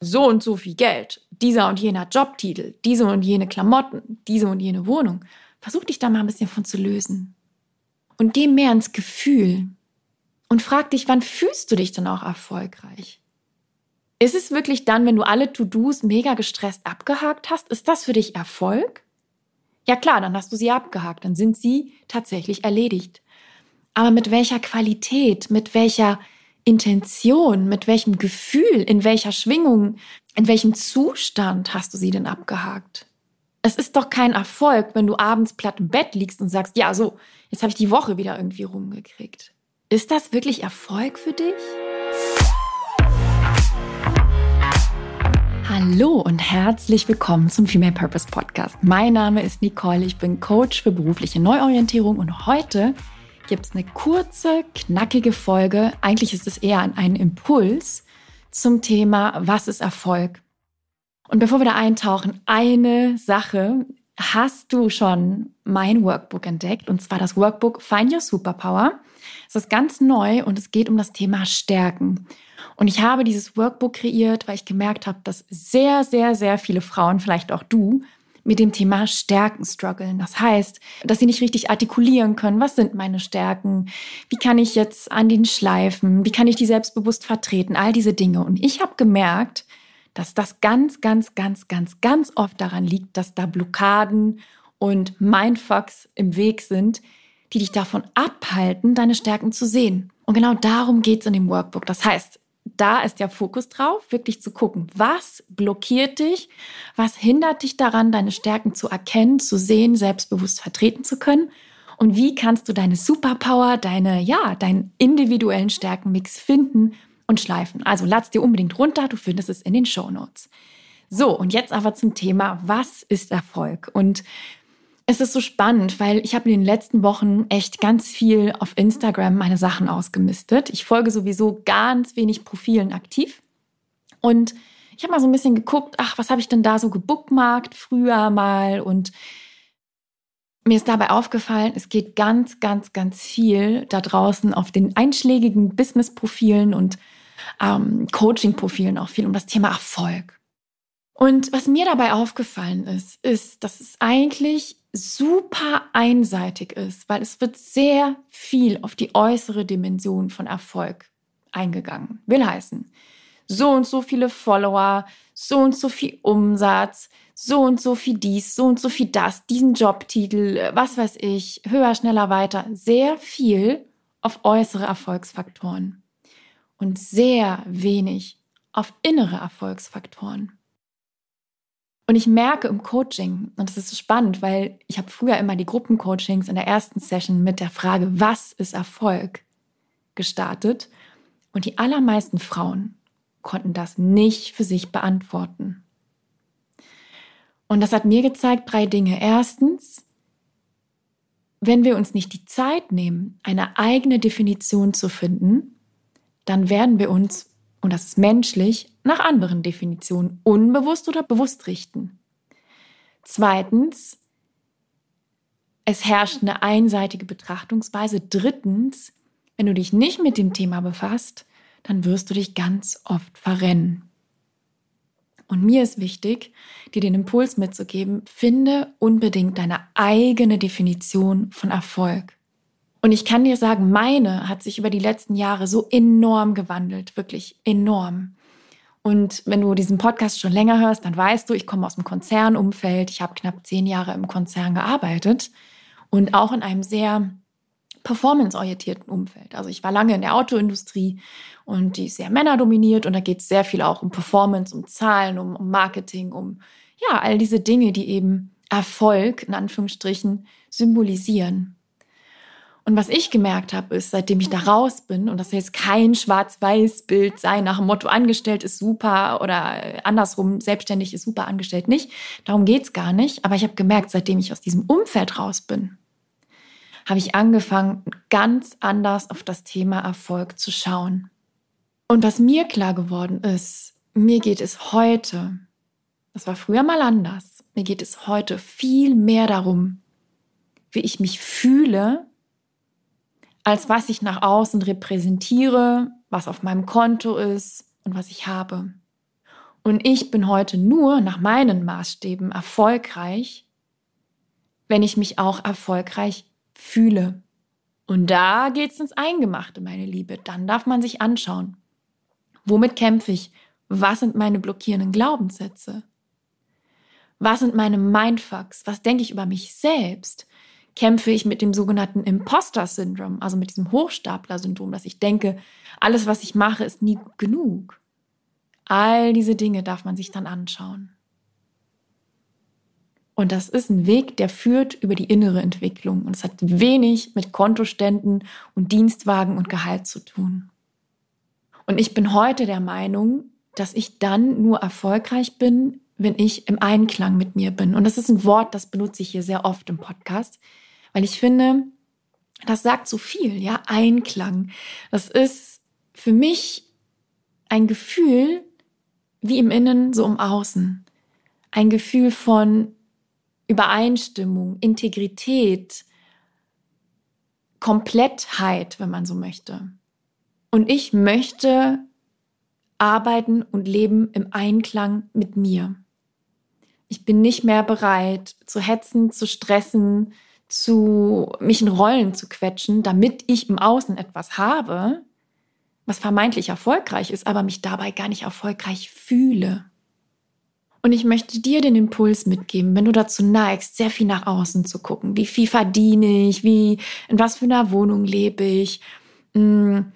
so und so viel Geld, dieser und jener Jobtitel, diese und jene Klamotten, diese und jene Wohnung. Versuch dich da mal ein bisschen von zu lösen. Und geh mehr ins Gefühl. Und frag dich, wann fühlst du dich dann auch erfolgreich? Ist es wirklich dann, wenn du alle To-Dos mega gestresst abgehakt hast? Ist das für dich Erfolg? Ja klar, dann hast du sie abgehakt, dann sind sie tatsächlich erledigt. Aber mit welcher Qualität, mit welcher Intention, mit welchem Gefühl, in welcher Schwingung, in welchem Zustand hast du sie denn abgehakt? Es ist doch kein Erfolg, wenn du abends platt im Bett liegst und sagst, ja, so, jetzt habe ich die Woche wieder irgendwie rumgekriegt. Ist das wirklich Erfolg für dich? Hallo und herzlich willkommen zum Female Purpose Podcast. Mein Name ist Nicole, ich bin Coach für berufliche Neuorientierung und heute gibt es eine kurze, knackige Folge. Eigentlich ist es eher ein Impuls zum Thema, was ist Erfolg? Und bevor wir da eintauchen, eine Sache. Hast du schon mein Workbook entdeckt? Und zwar das Workbook Find Your Superpower. Es ist ganz neu und es geht um das Thema Stärken. Und ich habe dieses Workbook kreiert, weil ich gemerkt habe, dass sehr, sehr, sehr viele Frauen, vielleicht auch du, mit dem Thema Stärken strugglen. Das heißt, dass sie nicht richtig artikulieren können. Was sind meine Stärken? Wie kann ich jetzt an den schleifen? Wie kann ich die selbstbewusst vertreten? All diese Dinge. Und ich habe gemerkt, dass das ganz, ganz, ganz, ganz, ganz oft daran liegt, dass da Blockaden und Mindfucks im Weg sind, die dich davon abhalten, deine Stärken zu sehen. Und genau darum geht es in dem Workbook. Das heißt, da ist der Fokus drauf, wirklich zu gucken, was blockiert dich, was hindert dich daran, deine Stärken zu erkennen, zu sehen, selbstbewusst vertreten zu können und wie kannst du deine Superpower, deine ja, deinen individuellen Stärkenmix finden und schleifen. Also lad's dir unbedingt runter, du findest es in den Show Notes. So, und jetzt aber zum Thema, was ist Erfolg? Und es ist so spannend, weil ich habe in den letzten Wochen echt ganz viel auf Instagram meine Sachen ausgemistet. Ich folge sowieso ganz wenig Profilen aktiv. Und ich habe mal so ein bisschen geguckt, ach, was habe ich denn da so gebookmarkt früher mal? Und mir ist dabei aufgefallen, es geht ganz, ganz, ganz viel da draußen auf den einschlägigen Business-Profilen und ähm, Coaching-Profilen auch viel um das Thema Erfolg. Und was mir dabei aufgefallen ist, ist, dass es eigentlich super einseitig ist, weil es wird sehr viel auf die äußere Dimension von Erfolg eingegangen. Will heißen, so und so viele Follower, so und so viel Umsatz, so und so viel dies, so und so viel das, diesen Jobtitel, was weiß ich, höher, schneller, weiter. Sehr viel auf äußere Erfolgsfaktoren und sehr wenig auf innere Erfolgsfaktoren. Und ich merke im Coaching, und das ist so spannend, weil ich habe früher immer die Gruppencoachings in der ersten Session mit der Frage, was ist Erfolg, gestartet. Und die allermeisten Frauen konnten das nicht für sich beantworten. Und das hat mir gezeigt drei Dinge. Erstens, wenn wir uns nicht die Zeit nehmen, eine eigene Definition zu finden, dann werden wir uns und das ist menschlich, nach anderen Definitionen unbewusst oder bewusst richten. Zweitens, es herrscht eine einseitige Betrachtungsweise. Drittens, wenn du dich nicht mit dem Thema befasst, dann wirst du dich ganz oft verrennen. Und mir ist wichtig, dir den Impuls mitzugeben, finde unbedingt deine eigene Definition von Erfolg. Und ich kann dir sagen, meine hat sich über die letzten Jahre so enorm gewandelt, wirklich enorm. Und wenn du diesen Podcast schon länger hörst, dann weißt du, ich komme aus dem Konzernumfeld. Ich habe knapp zehn Jahre im Konzern gearbeitet und auch in einem sehr performanceorientierten Umfeld. Also ich war lange in der Autoindustrie und die ist sehr männerdominiert und da geht es sehr viel auch um Performance, um Zahlen, um, um Marketing, um ja, all diese Dinge, die eben Erfolg in Anführungsstrichen symbolisieren. Und was ich gemerkt habe, ist, seitdem ich da raus bin, und das soll jetzt kein Schwarz-Weiß-Bild sein, nach dem Motto, angestellt ist super oder andersrum, selbstständig ist super, angestellt nicht. Darum geht's gar nicht. Aber ich habe gemerkt, seitdem ich aus diesem Umfeld raus bin, habe ich angefangen, ganz anders auf das Thema Erfolg zu schauen. Und was mir klar geworden ist, mir geht es heute, das war früher mal anders, mir geht es heute viel mehr darum, wie ich mich fühle als was ich nach außen repräsentiere, was auf meinem Konto ist und was ich habe. Und ich bin heute nur nach meinen Maßstäben erfolgreich, wenn ich mich auch erfolgreich fühle. Und da geht's ins Eingemachte, meine Liebe. Dann darf man sich anschauen. Womit kämpfe ich? Was sind meine blockierenden Glaubenssätze? Was sind meine Mindfucks? Was denke ich über mich selbst? Kämpfe ich mit dem sogenannten Imposter-Syndrom, also mit diesem Hochstapler-Syndrom, dass ich denke, alles, was ich mache, ist nie genug. All diese Dinge darf man sich dann anschauen. Und das ist ein Weg, der führt über die innere Entwicklung. Und es hat wenig mit Kontoständen und Dienstwagen und Gehalt zu tun. Und ich bin heute der Meinung, dass ich dann nur erfolgreich bin, wenn ich im Einklang mit mir bin. Und das ist ein Wort, das benutze ich hier sehr oft im Podcast, weil ich finde, das sagt so viel, ja, Einklang. Das ist für mich ein Gefühl, wie im Innen, so im Außen. Ein Gefühl von Übereinstimmung, Integrität, Komplettheit, wenn man so möchte. Und ich möchte arbeiten und leben im Einklang mit mir. Ich bin nicht mehr bereit zu hetzen, zu stressen, zu mich in Rollen zu quetschen, damit ich im Außen etwas habe, was vermeintlich erfolgreich ist, aber mich dabei gar nicht erfolgreich fühle. Und ich möchte dir den Impuls mitgeben, wenn du dazu neigst, sehr viel nach außen zu gucken. Wie viel verdiene ich? Wie, in was für einer Wohnung lebe ich? Hm,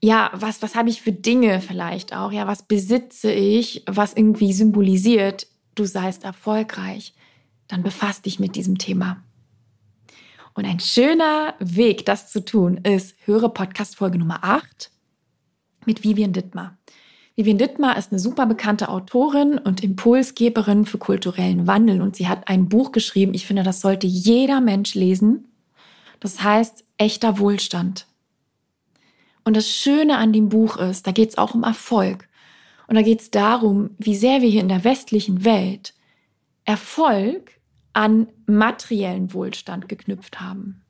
ja, was, was habe ich für Dinge vielleicht auch? Ja, was besitze ich, was irgendwie symbolisiert, du seist erfolgreich? Dann befasst dich mit diesem Thema. Und ein schöner Weg, das zu tun, ist, höre Podcast Folge Nummer 8 mit Vivian Dittmar. Vivian Dittmar ist eine super bekannte Autorin und Impulsgeberin für kulturellen Wandel und sie hat ein Buch geschrieben. Ich finde, das sollte jeder Mensch lesen. Das heißt Echter Wohlstand. Und das Schöne an dem Buch ist, da geht es auch um Erfolg. Und da geht es darum, wie sehr wir hier in der westlichen Welt Erfolg an materiellen Wohlstand geknüpft haben.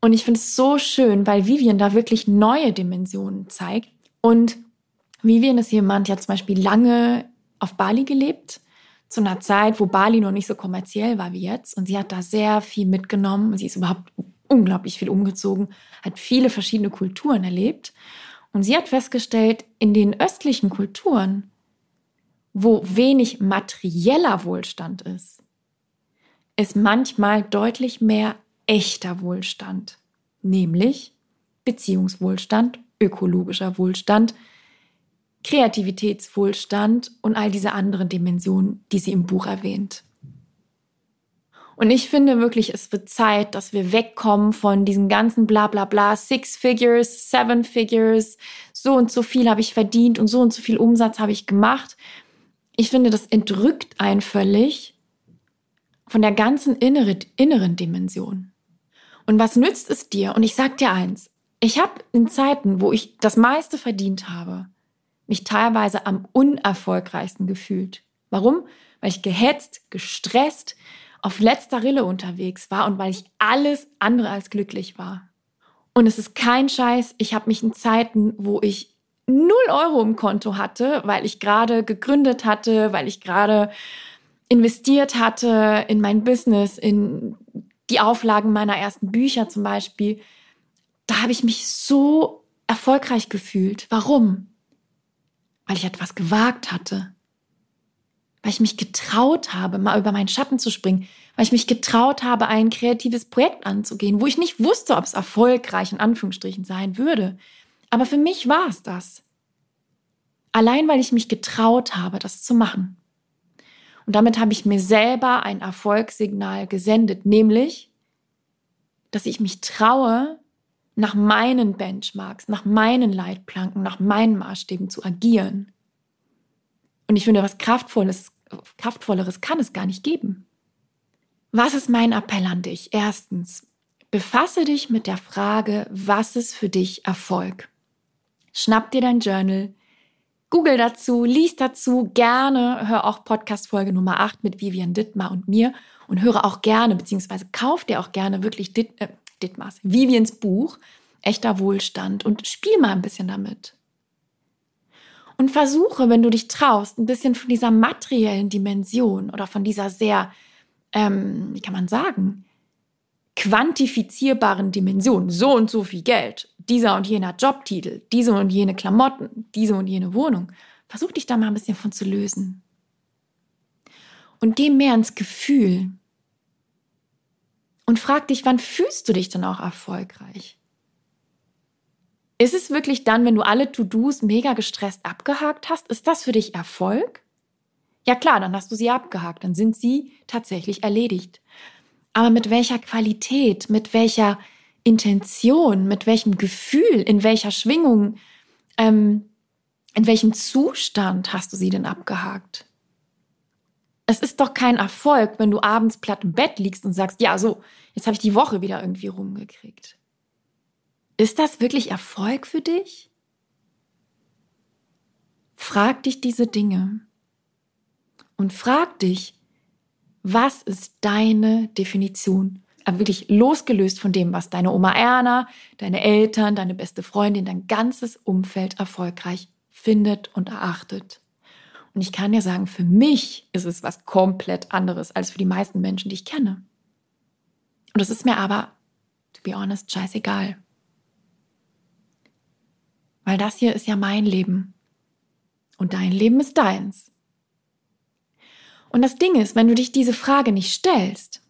Und ich finde es so schön, weil Vivian da wirklich neue Dimensionen zeigt. Und Vivian ist jemand, der zum Beispiel lange auf Bali gelebt, zu einer Zeit, wo Bali noch nicht so kommerziell war wie jetzt. Und sie hat da sehr viel mitgenommen. Sie ist überhaupt unglaublich viel umgezogen, hat viele verschiedene Kulturen erlebt. Und sie hat festgestellt, in den östlichen Kulturen, wo wenig materieller Wohlstand ist, ist manchmal deutlich mehr echter Wohlstand, nämlich Beziehungswohlstand, ökologischer Wohlstand, Kreativitätswohlstand und all diese anderen Dimensionen, die sie im Buch erwähnt. Und ich finde wirklich, es wird Zeit, dass wir wegkommen von diesem ganzen Blablabla, bla, bla, Six Figures, Seven Figures, so und so viel habe ich verdient und so und so viel Umsatz habe ich gemacht. Ich finde, das entrückt einen völlig von der ganzen innere, inneren Dimension. Und was nützt es dir? Und ich sag dir eins, ich habe in Zeiten, wo ich das meiste verdient habe, mich teilweise am unerfolgreichsten gefühlt. Warum? Weil ich gehetzt, gestresst, auf letzter Rille unterwegs war und weil ich alles andere als glücklich war. Und es ist kein Scheiß, ich habe mich in Zeiten, wo ich null Euro im Konto hatte, weil ich gerade gegründet hatte, weil ich gerade investiert hatte in mein Business, in die Auflagen meiner ersten Bücher zum Beispiel, da habe ich mich so erfolgreich gefühlt. Warum? Weil ich etwas gewagt hatte, weil ich mich getraut habe, mal über meinen Schatten zu springen, weil ich mich getraut habe, ein kreatives Projekt anzugehen, wo ich nicht wusste, ob es erfolgreich in Anführungsstrichen sein würde. Aber für mich war es das. Allein weil ich mich getraut habe, das zu machen. Und damit habe ich mir selber ein Erfolgssignal gesendet, nämlich, dass ich mich traue, nach meinen Benchmarks, nach meinen Leitplanken, nach meinen Maßstäben zu agieren. Und ich finde, was Kraftvolles, Kraftvolleres kann es gar nicht geben. Was ist mein Appell an dich? Erstens, befasse dich mit der Frage, was ist für dich Erfolg? Schnapp dir dein Journal, google dazu, lies dazu, gerne, hör auch Podcast Folge Nummer 8 mit Vivian Dittmar und mir und höre auch gerne, beziehungsweise kauf dir auch gerne wirklich Ditt, äh, Dittmars, Vivians Buch, Echter Wohlstand und spiel mal ein bisschen damit. Und versuche, wenn du dich traust, ein bisschen von dieser materiellen Dimension oder von dieser sehr, ähm, wie kann man sagen, quantifizierbaren Dimension, so und so viel Geld, dieser und jener Jobtitel, diese und jene Klamotten, diese und jene Wohnung. Versuch dich da mal ein bisschen von zu lösen. Und geh mehr ins Gefühl. Und frag dich, wann fühlst du dich denn auch erfolgreich? Ist es wirklich dann, wenn du alle To-Dos mega gestresst abgehakt hast? Ist das für dich Erfolg? Ja klar, dann hast du sie abgehakt, dann sind sie tatsächlich erledigt. Aber mit welcher Qualität, mit welcher Intention, mit welchem Gefühl, in welcher Schwingung, ähm, in welchem Zustand hast du sie denn abgehakt? Es ist doch kein Erfolg, wenn du abends platt im Bett liegst und sagst, ja, so, jetzt habe ich die Woche wieder irgendwie rumgekriegt. Ist das wirklich Erfolg für dich? Frag dich diese Dinge und frag dich, was ist deine Definition? Aber wirklich losgelöst von dem, was deine Oma Erna, deine Eltern, deine beste Freundin, dein ganzes Umfeld erfolgreich findet und erachtet. Und ich kann dir sagen, für mich ist es was komplett anderes als für die meisten Menschen, die ich kenne. Und es ist mir aber, to be honest, scheißegal. Weil das hier ist ja mein Leben. Und dein Leben ist deins. Und das Ding ist, wenn du dich diese Frage nicht stellst,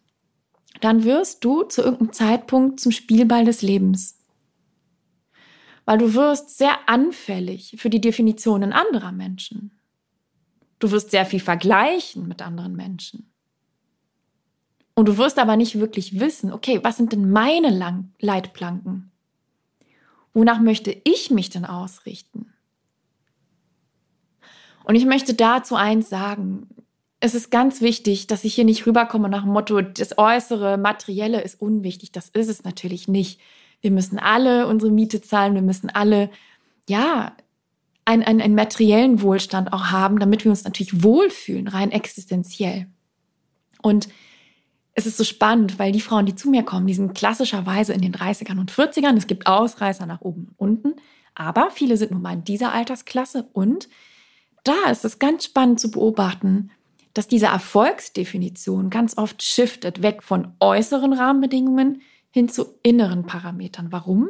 dann wirst du zu irgendeinem Zeitpunkt zum Spielball des Lebens. Weil du wirst sehr anfällig für die Definitionen anderer Menschen. Du wirst sehr viel vergleichen mit anderen Menschen. Und du wirst aber nicht wirklich wissen, okay, was sind denn meine Lang Leitplanken? Wonach möchte ich mich denn ausrichten? Und ich möchte dazu eins sagen es ist ganz wichtig, dass ich hier nicht rüberkomme nach dem Motto, das Äußere, Materielle ist unwichtig. Das ist es natürlich nicht. Wir müssen alle unsere Miete zahlen, wir müssen alle, ja, einen, einen, einen materiellen Wohlstand auch haben, damit wir uns natürlich wohlfühlen, rein existenziell. Und es ist so spannend, weil die Frauen, die zu mir kommen, die sind klassischerweise in den 30ern und 40ern. Es gibt Ausreißer nach oben und unten, aber viele sind nun mal in dieser Altersklasse und da ist es ganz spannend zu beobachten, dass diese Erfolgsdefinition ganz oft shiftet, weg von äußeren Rahmenbedingungen hin zu inneren Parametern. Warum?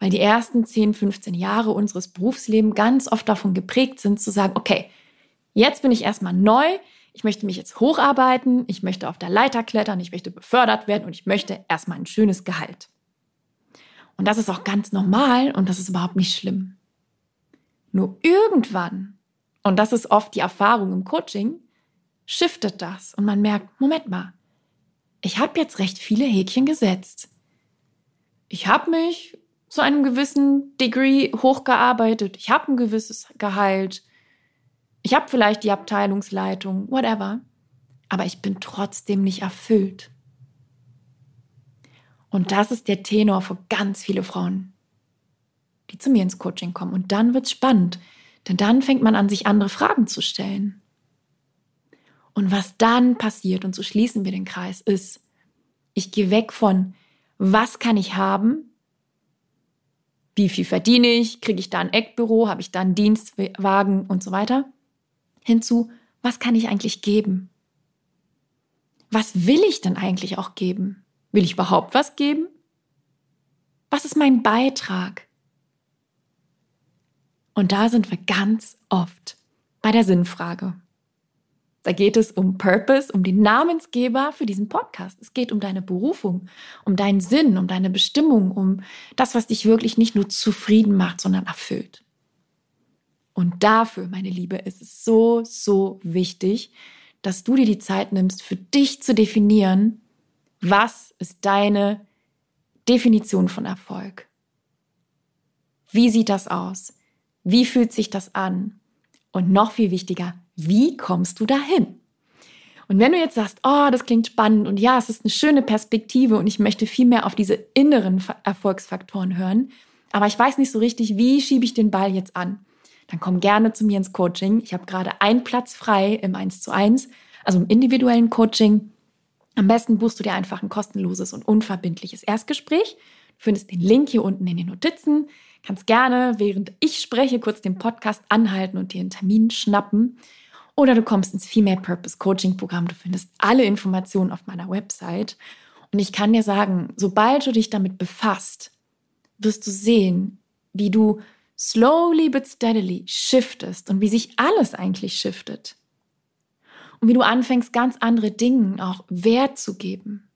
Weil die ersten 10, 15 Jahre unseres Berufslebens ganz oft davon geprägt sind, zu sagen, okay, jetzt bin ich erstmal neu, ich möchte mich jetzt hocharbeiten, ich möchte auf der Leiter klettern, ich möchte befördert werden und ich möchte erstmal ein schönes Gehalt. Und das ist auch ganz normal und das ist überhaupt nicht schlimm. Nur irgendwann, und das ist oft die Erfahrung im Coaching, shiftet das und man merkt, Moment mal, ich habe jetzt recht viele Häkchen gesetzt. Ich habe mich zu einem gewissen Degree hochgearbeitet. Ich habe ein gewisses Gehalt. Ich habe vielleicht die Abteilungsleitung, whatever. Aber ich bin trotzdem nicht erfüllt. Und das ist der Tenor für ganz viele Frauen, die zu mir ins Coaching kommen. Und dann wird es spannend, denn dann fängt man an, sich andere Fragen zu stellen. Und was dann passiert, und so schließen wir den Kreis, ist, ich gehe weg von, was kann ich haben? Wie viel verdiene ich? Kriege ich da ein Eckbüro? Habe ich da einen Dienstwagen und so weiter? Hinzu, was kann ich eigentlich geben? Was will ich denn eigentlich auch geben? Will ich überhaupt was geben? Was ist mein Beitrag? Und da sind wir ganz oft bei der Sinnfrage. Da geht es um Purpose, um den Namensgeber für diesen Podcast. Es geht um deine Berufung, um deinen Sinn, um deine Bestimmung, um das, was dich wirklich nicht nur zufrieden macht, sondern erfüllt. Und dafür, meine Liebe, ist es so, so wichtig, dass du dir die Zeit nimmst, für dich zu definieren, was ist deine Definition von Erfolg? Wie sieht das aus? Wie fühlt sich das an? Und noch viel wichtiger, wie kommst du dahin? Und wenn du jetzt sagst, oh, das klingt spannend und ja, es ist eine schöne Perspektive und ich möchte viel mehr auf diese inneren Erfolgsfaktoren hören, aber ich weiß nicht so richtig, wie schiebe ich den Ball jetzt an, dann komm gerne zu mir ins Coaching. Ich habe gerade einen Platz frei im 1 zu 1, also im individuellen Coaching. Am besten buchst du dir einfach ein kostenloses und unverbindliches Erstgespräch. Du findest den Link hier unten in den Notizen Kannst gerne, während ich spreche, kurz den Podcast anhalten und dir einen Termin schnappen. Oder du kommst ins Female Purpose Coaching Programm. Du findest alle Informationen auf meiner Website. Und ich kann dir sagen, sobald du dich damit befasst, wirst du sehen, wie du slowly but steadily shiftest und wie sich alles eigentlich shiftet. Und wie du anfängst, ganz andere Dingen auch Wert zu geben.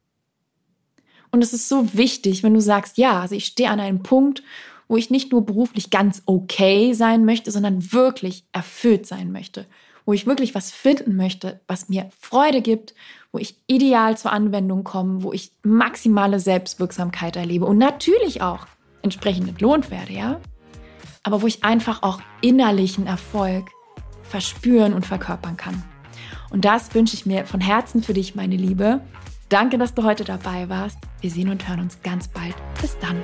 Und es ist so wichtig, wenn du sagst, ja, also ich stehe an einem Punkt, wo ich nicht nur beruflich ganz okay sein möchte, sondern wirklich erfüllt sein möchte, wo ich wirklich was finden möchte, was mir Freude gibt, wo ich ideal zur Anwendung komme, wo ich maximale Selbstwirksamkeit erlebe und natürlich auch entsprechend entlohnt werde, ja? Aber wo ich einfach auch innerlichen Erfolg verspüren und verkörpern kann. Und das wünsche ich mir von Herzen für dich, meine Liebe. Danke, dass du heute dabei warst. Wir sehen und hören uns ganz bald. Bis dann.